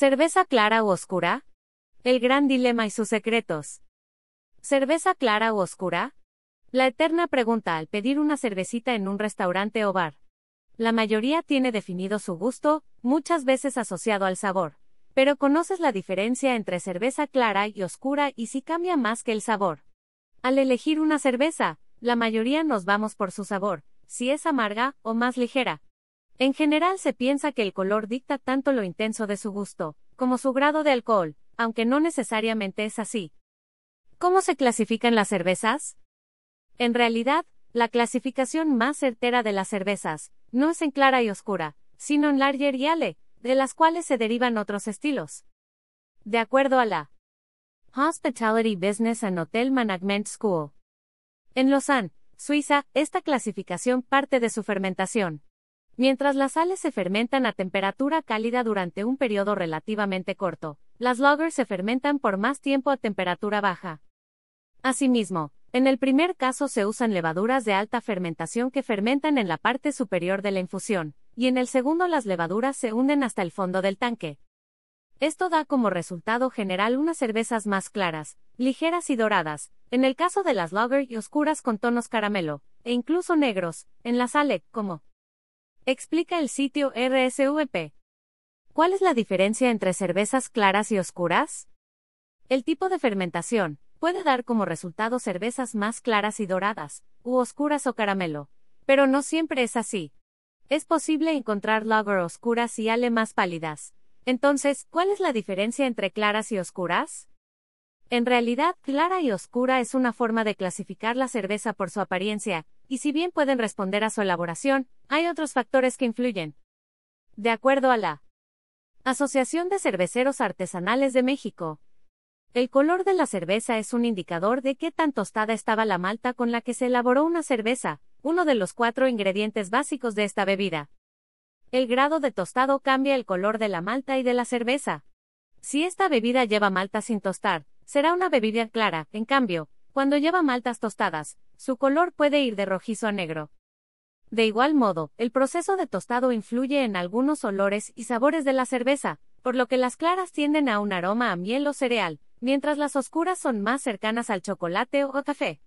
¿Cerveza clara u oscura? El gran dilema y sus secretos. ¿Cerveza clara u oscura? La eterna pregunta al pedir una cervecita en un restaurante o bar. La mayoría tiene definido su gusto, muchas veces asociado al sabor. Pero ¿conoces la diferencia entre cerveza clara y oscura y si cambia más que el sabor? Al elegir una cerveza, la mayoría nos vamos por su sabor, si es amarga o más ligera. En general se piensa que el color dicta tanto lo intenso de su gusto, como su grado de alcohol, aunque no necesariamente es así. ¿Cómo se clasifican las cervezas? En realidad, la clasificación más certera de las cervezas, no es en clara y oscura, sino en larger y ale, de las cuales se derivan otros estilos. De acuerdo a la Hospitality Business and Hotel Management School. En Lausanne, Suiza, esta clasificación parte de su fermentación. Mientras las sales se fermentan a temperatura cálida durante un periodo relativamente corto, las lagers se fermentan por más tiempo a temperatura baja. Asimismo, en el primer caso se usan levaduras de alta fermentación que fermentan en la parte superior de la infusión, y en el segundo las levaduras se hunden hasta el fondo del tanque. Esto da como resultado general unas cervezas más claras, ligeras y doradas, en el caso de las lager y oscuras con tonos caramelo, e incluso negros, en la sale, como Explica el sitio RSVP. ¿Cuál es la diferencia entre cervezas claras y oscuras? El tipo de fermentación puede dar como resultado cervezas más claras y doradas, u oscuras o caramelo, pero no siempre es así. Es posible encontrar lager oscuras y ale más pálidas. Entonces, ¿cuál es la diferencia entre claras y oscuras? En realidad, clara y oscura es una forma de clasificar la cerveza por su apariencia, y si bien pueden responder a su elaboración, hay otros factores que influyen. De acuerdo a la Asociación de Cerveceros Artesanales de México, el color de la cerveza es un indicador de qué tan tostada estaba la malta con la que se elaboró una cerveza, uno de los cuatro ingredientes básicos de esta bebida. El grado de tostado cambia el color de la malta y de la cerveza. Si esta bebida lleva malta sin tostar, será una bebida clara, en cambio, cuando lleva maltas tostadas, su color puede ir de rojizo a negro. De igual modo, el proceso de tostado influye en algunos olores y sabores de la cerveza, por lo que las claras tienden a un aroma a miel o cereal, mientras las oscuras son más cercanas al chocolate o café.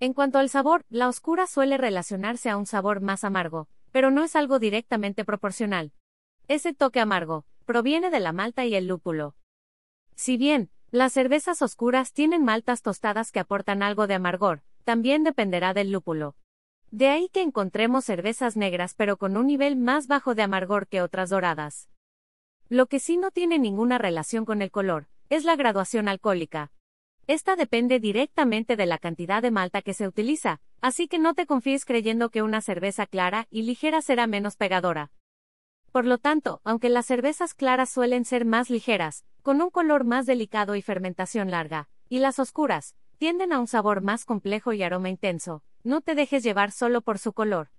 En cuanto al sabor, la oscura suele relacionarse a un sabor más amargo, pero no es algo directamente proporcional. Ese toque amargo proviene de la malta y el lúpulo. Si bien, las cervezas oscuras tienen maltas tostadas que aportan algo de amargor, también dependerá del lúpulo. De ahí que encontremos cervezas negras pero con un nivel más bajo de amargor que otras doradas. Lo que sí no tiene ninguna relación con el color, es la graduación alcohólica. Esta depende directamente de la cantidad de malta que se utiliza, así que no te confíes creyendo que una cerveza clara y ligera será menos pegadora. Por lo tanto, aunque las cervezas claras suelen ser más ligeras, con un color más delicado y fermentación larga, y las oscuras, tienden a un sabor más complejo y aroma intenso, no te dejes llevar solo por su color.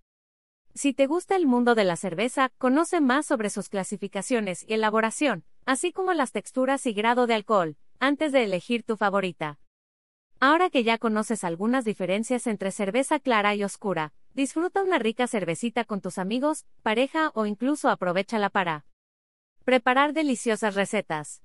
Si te gusta el mundo de la cerveza, conoce más sobre sus clasificaciones y elaboración, así como las texturas y grado de alcohol, antes de elegir tu favorita. Ahora que ya conoces algunas diferencias entre cerveza clara y oscura, disfruta una rica cervecita con tus amigos, pareja o incluso aprovechala para preparar deliciosas recetas.